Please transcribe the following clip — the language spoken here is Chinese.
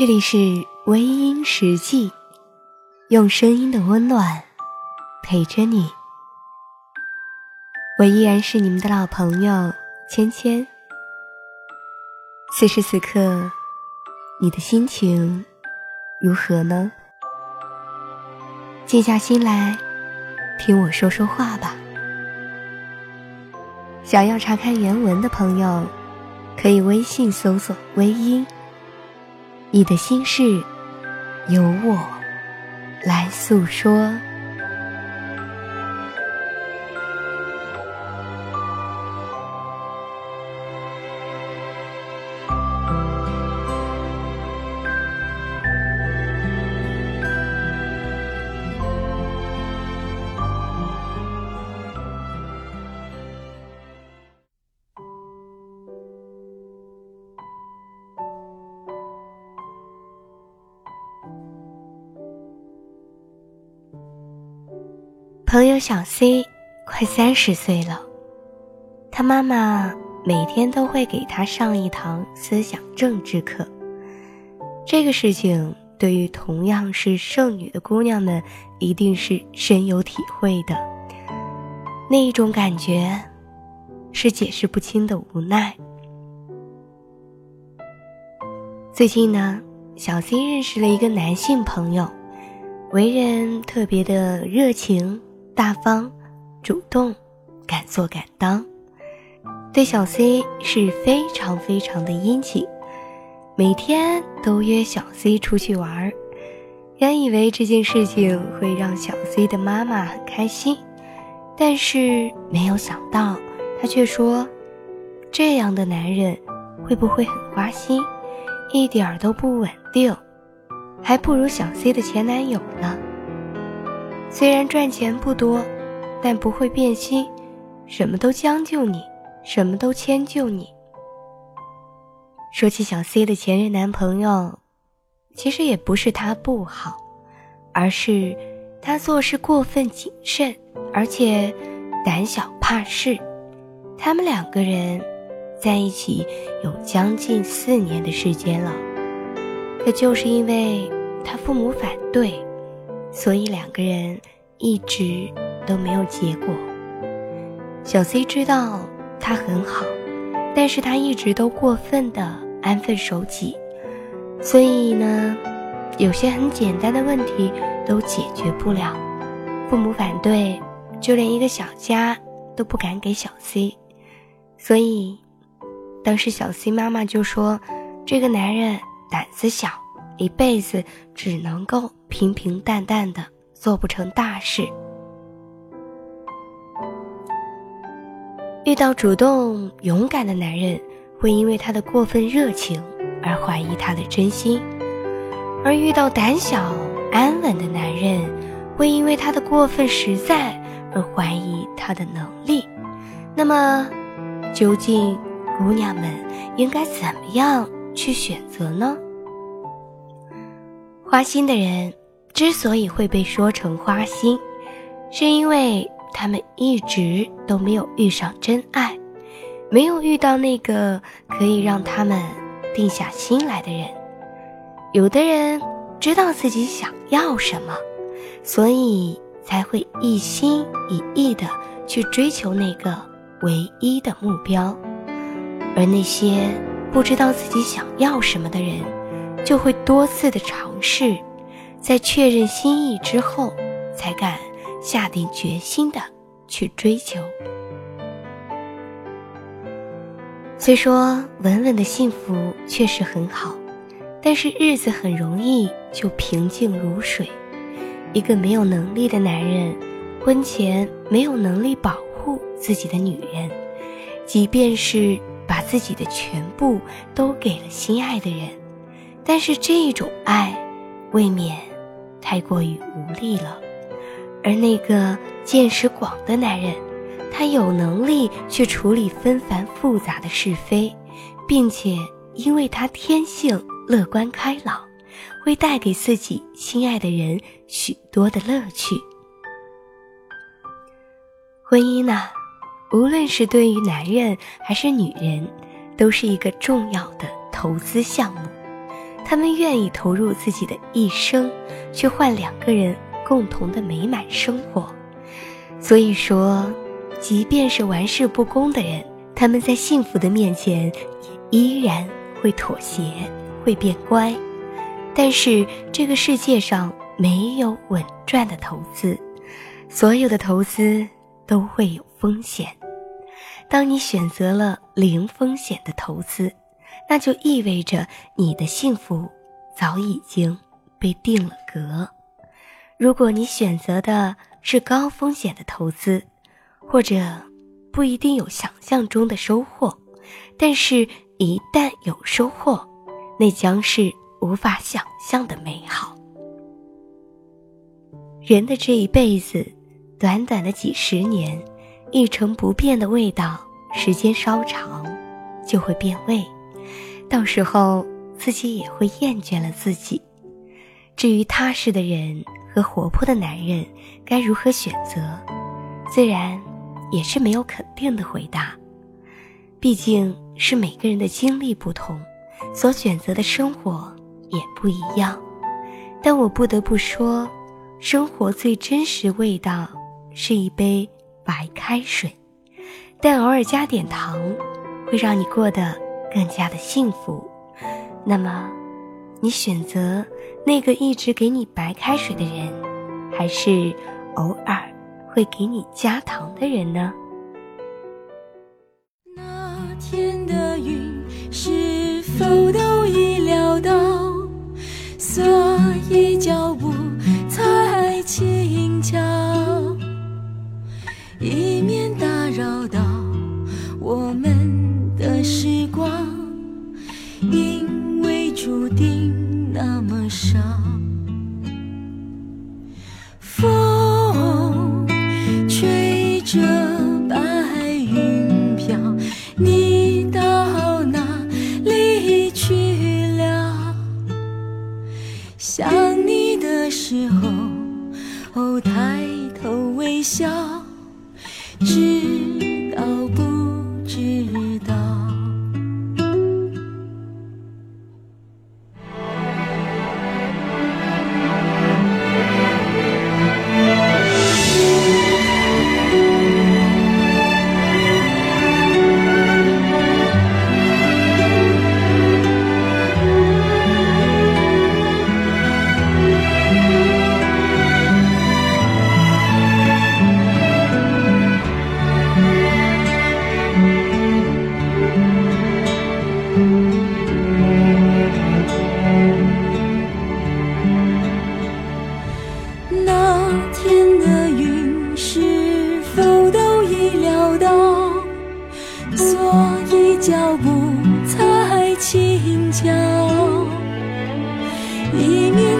这里是微音时记，用声音的温暖陪着你。我依然是你们的老朋友芊芊。此时此刻，你的心情如何呢？静下心来，听我说说话吧。想要查看原文的朋友，可以微信搜索“微音”。你的心事，由我来诉说。朋友小 C 快三十岁了，他妈妈每天都会给他上一堂思想政治课。这个事情对于同样是剩女的姑娘们，一定是深有体会的。那一种感觉，是解释不清的无奈。最近呢，小 C 认识了一个男性朋友，为人特别的热情。大方、主动、敢做敢当，对小 C 是非常非常的殷勤，每天都约小 C 出去玩儿。原以为这件事情会让小 C 的妈妈很开心，但是没有想到，他却说：“这样的男人会不会很花心，一点儿都不稳定，还不如小 C 的前男友呢？”虽然赚钱不多，但不会变心，什么都将就你，什么都迁就你。说起小 C 的前任男朋友，其实也不是他不好，而是他做事过分谨慎，而且胆小怕事。他们两个人在一起有将近四年的时间了，可就是因为他父母反对。所以两个人一直都没有结果。小 C 知道他很好，但是他一直都过分的安分守己，所以呢，有些很简单的问题都解决不了。父母反对，就连一个小家都不敢给小 C，所以当时小 C 妈妈就说：“这个男人胆子小。”一辈子只能够平平淡淡的，做不成大事。遇到主动勇敢的男人，会因为他的过分热情而怀疑他的真心；而遇到胆小安稳的男人，会因为他的过分实在而怀疑他的能力。那么，究竟姑娘们应该怎么样去选择呢？花心的人之所以会被说成花心，是因为他们一直都没有遇上真爱，没有遇到那个可以让他们定下心来的人。有的人知道自己想要什么，所以才会一心一意的去追求那个唯一的目标，而那些不知道自己想要什么的人。就会多次的尝试，在确认心意之后，才敢下定决心的去追求。虽说稳稳的幸福确实很好，但是日子很容易就平静如水。一个没有能力的男人，婚前没有能力保护自己的女人，即便是把自己的全部都给了心爱的人。但是这种爱，未免太过于无力了。而那个见识广的男人，他有能力去处理纷繁复杂的是非，并且因为他天性乐观开朗，会带给自己心爱的人许多的乐趣。婚姻呢，无论是对于男人还是女人，都是一个重要的投资项目。他们愿意投入自己的一生，去换两个人共同的美满生活。所以说，即便是玩世不恭的人，他们在幸福的面前也依然会妥协，会变乖。但是这个世界上没有稳赚的投资，所有的投资都会有风险。当你选择了零风险的投资，那就意味着你的幸福早已经被定了格。如果你选择的是高风险的投资，或者不一定有想象中的收获，但是一旦有收获，那将是无法想象的美好。人的这一辈子，短短的几十年，一成不变的味道，时间稍长，就会变味，到时候自己也会厌倦了自己。至于踏实的人和活泼的男人该如何选择，自然也是没有肯定的回答，毕竟是每个人的经历不同，所选择的生活也不一样。但我不得不说，生活最真实味道是一杯白开水，但偶尔加点糖，会让你过得更加的幸福。那么。你选择那个一直给你白开水的人，还是偶尔会给你加糖的人呢？那天的云是否都已料到，所以脚步才轻巧，因天的云是否都已料到所以脚步才轻巧一面